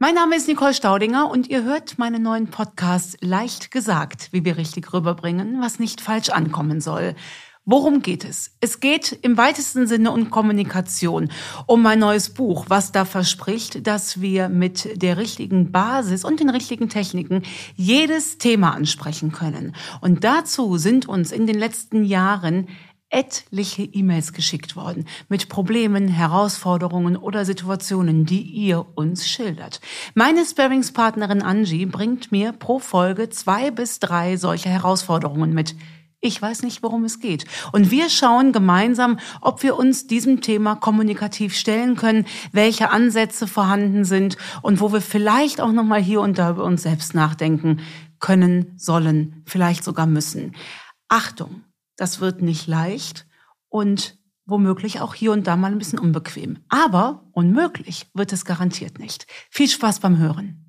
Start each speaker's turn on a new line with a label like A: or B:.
A: Mein Name ist Nicole Staudinger und ihr hört meinen neuen Podcast Leicht gesagt, wie wir richtig rüberbringen, was nicht falsch ankommen soll. Worum geht es? Es geht im weitesten Sinne um Kommunikation, um mein neues Buch, was da verspricht, dass wir mit der richtigen Basis und den richtigen Techniken jedes Thema ansprechen können. Und dazu sind uns in den letzten Jahren etliche E-Mails geschickt worden mit Problemen, Herausforderungen oder Situationen, die ihr uns schildert. Meine Sparringspartnerin Angie bringt mir pro Folge zwei bis drei solche Herausforderungen mit. Ich weiß nicht, worum es geht. Und wir schauen gemeinsam, ob wir uns diesem Thema kommunikativ stellen können, welche Ansätze vorhanden sind und wo wir vielleicht auch nochmal hier und da über uns selbst nachdenken können, sollen, vielleicht sogar müssen. Achtung! Das wird nicht leicht und womöglich auch hier und da mal ein bisschen unbequem. Aber unmöglich wird es garantiert nicht. Viel Spaß beim Hören.